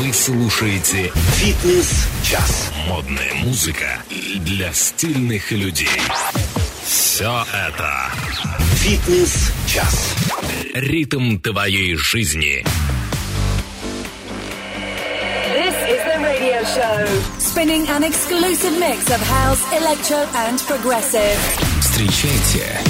Вы слушаете Фитнес-час. модная музыка для стильных людей. Все это Фитнес-час. ритм твоей жизни. This is the radio show. Spinning an exclusive mix of house, electro, and progressive. Встречайте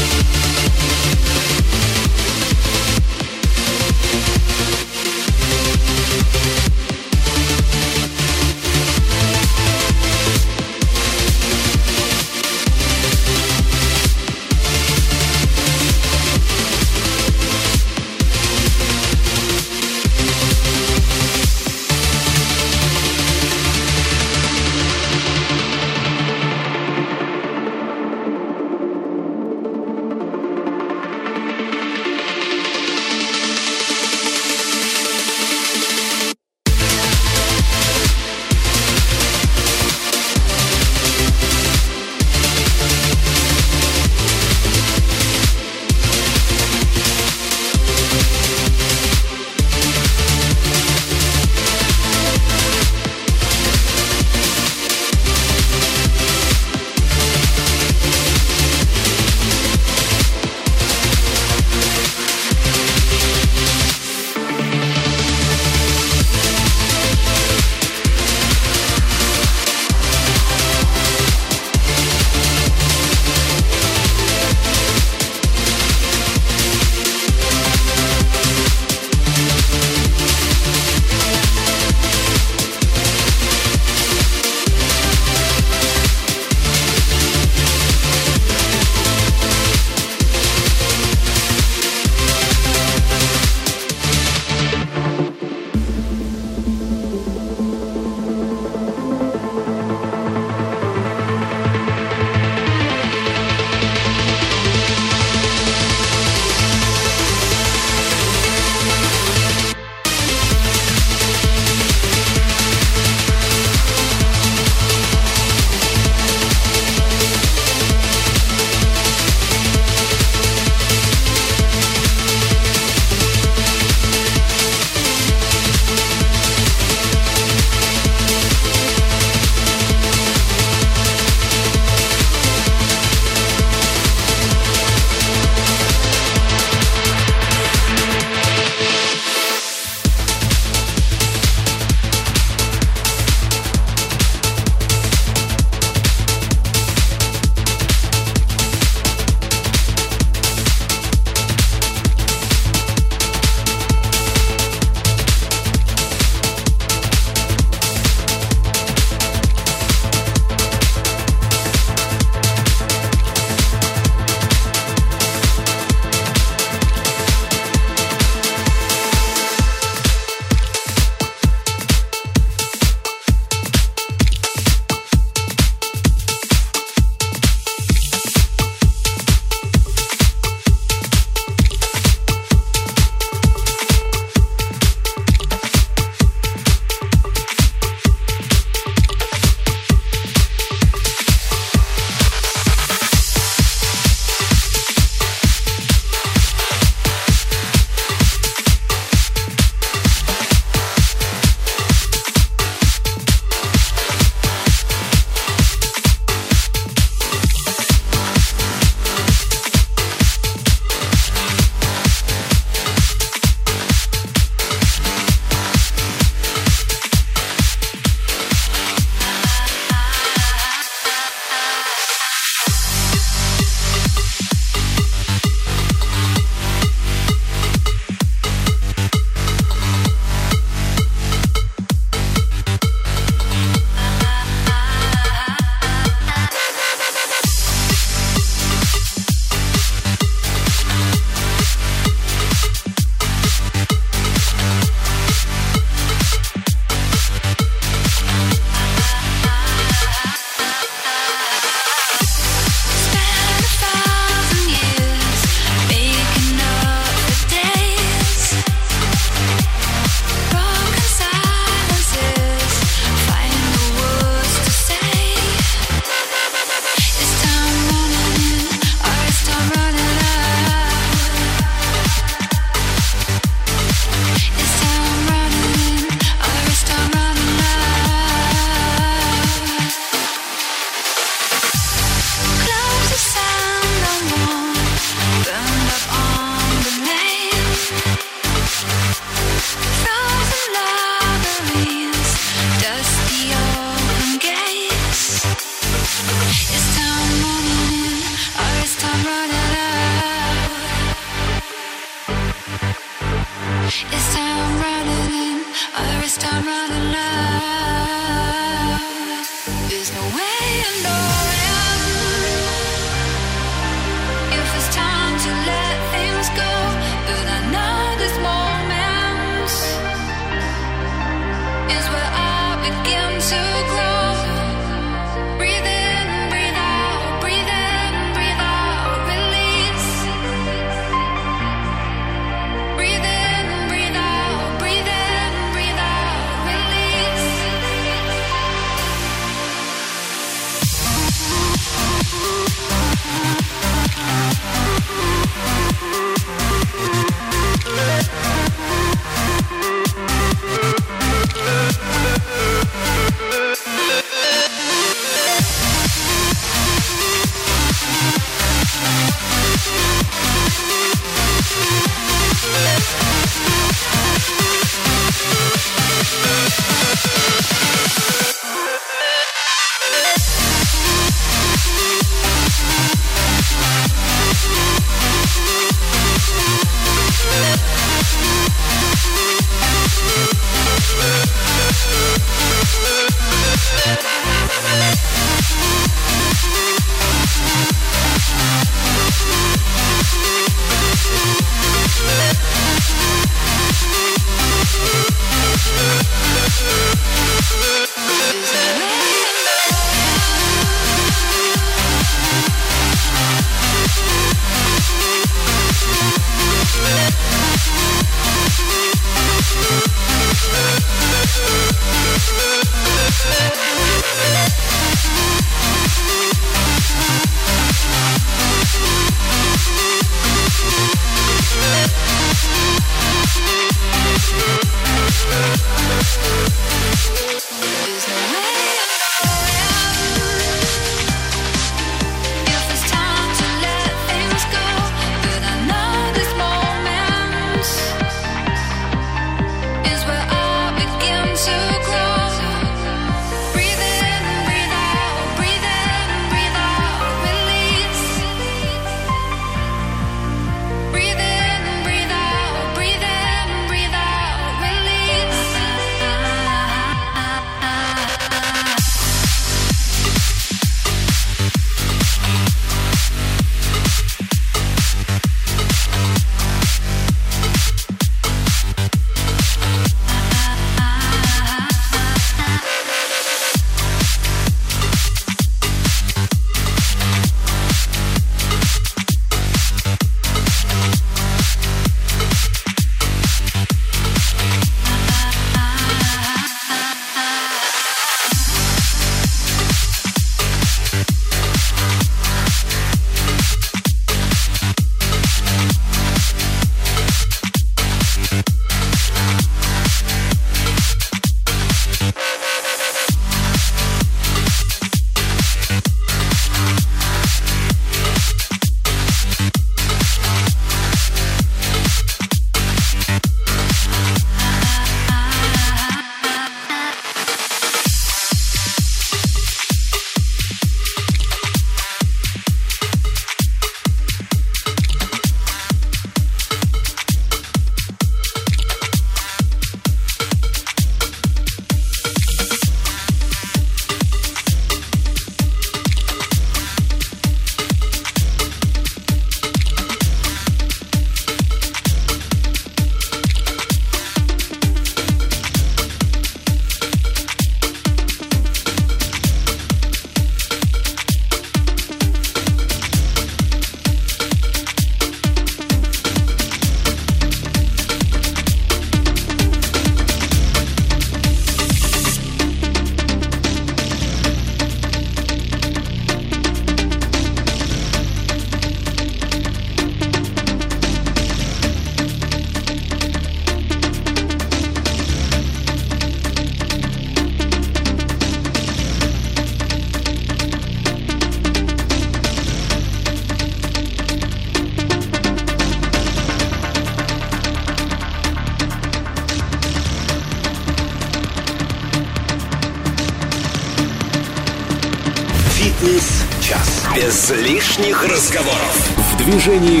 разговоров. В движении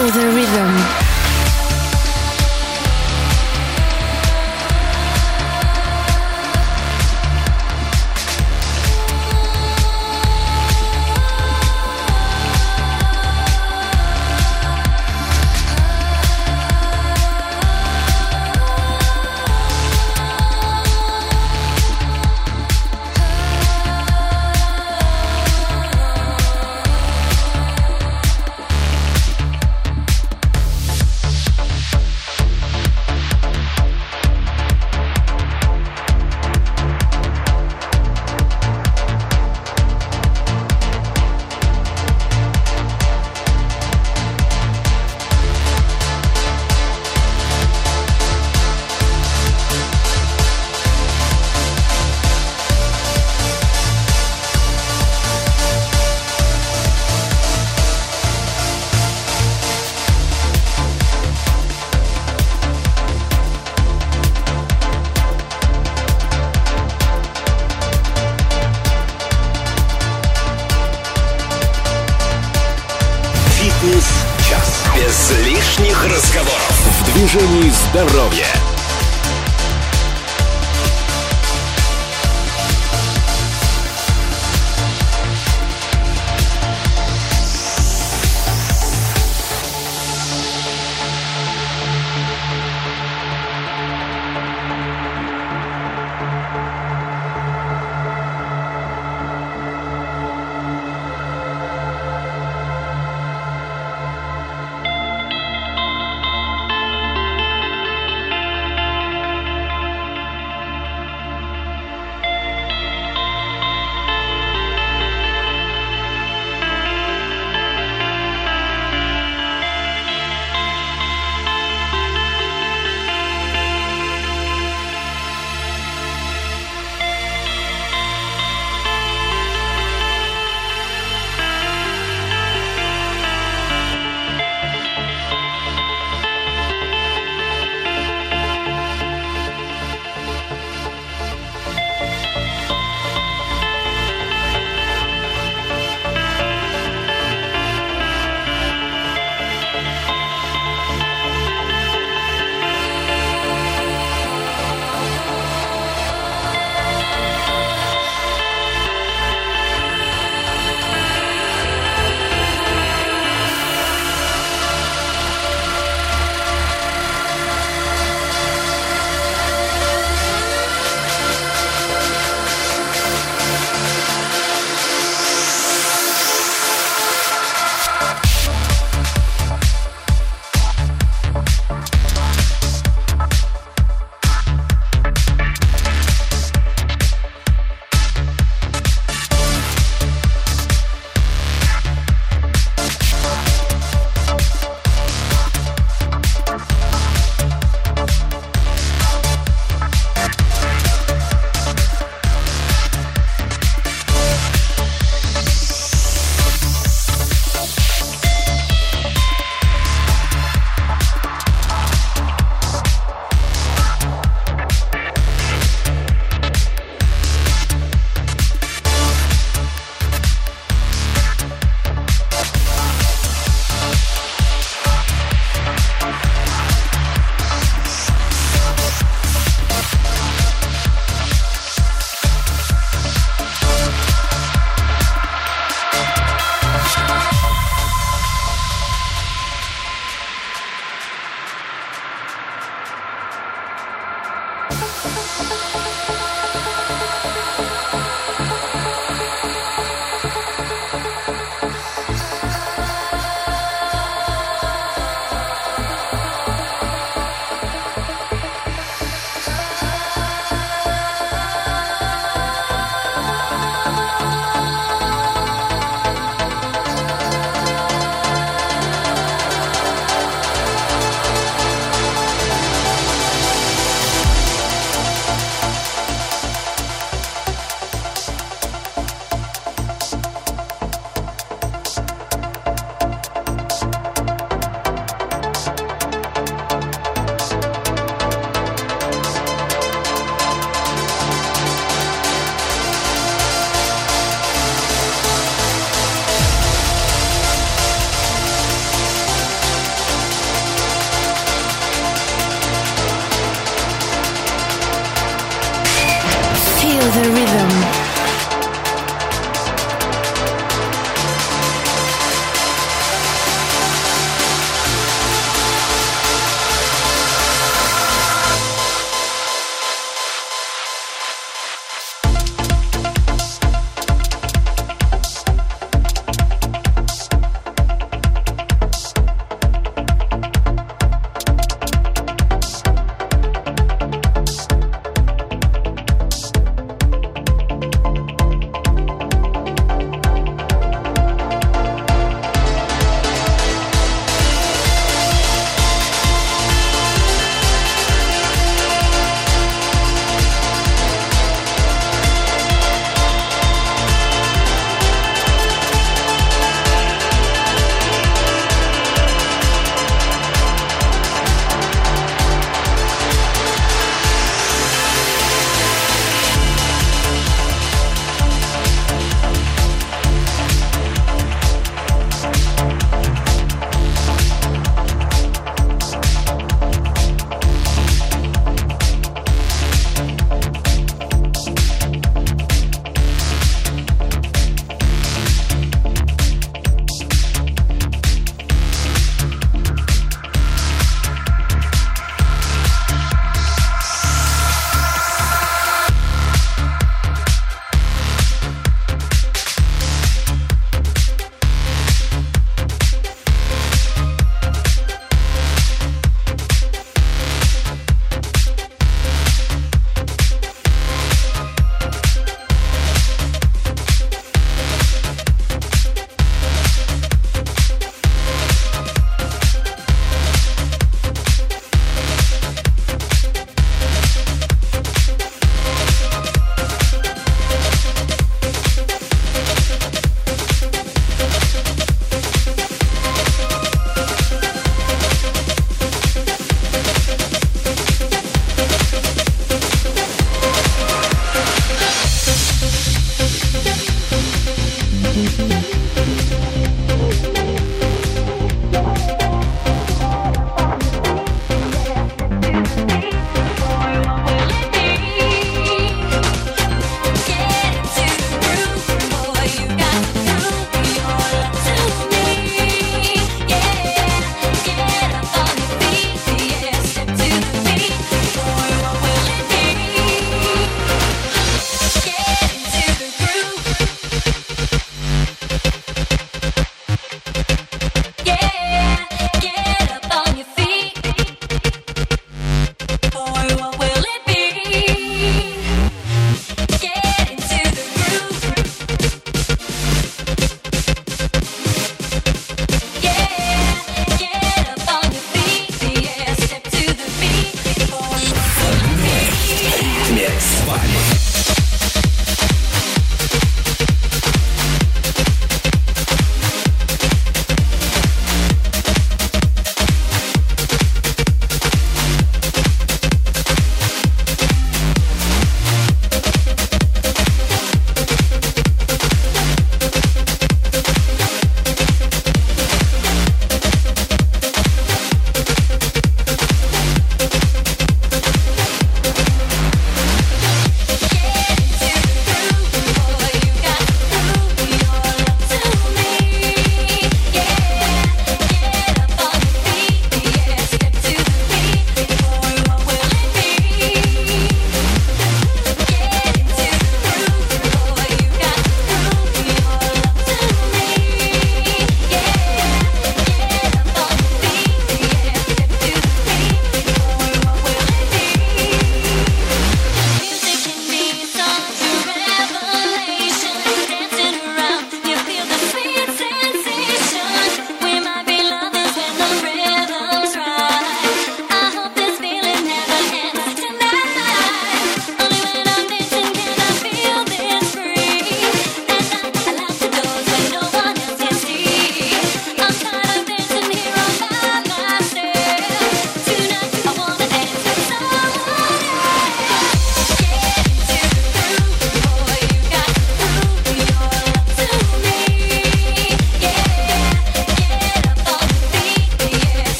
Feel the rhythm.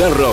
Движении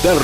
Фитнес-час. Без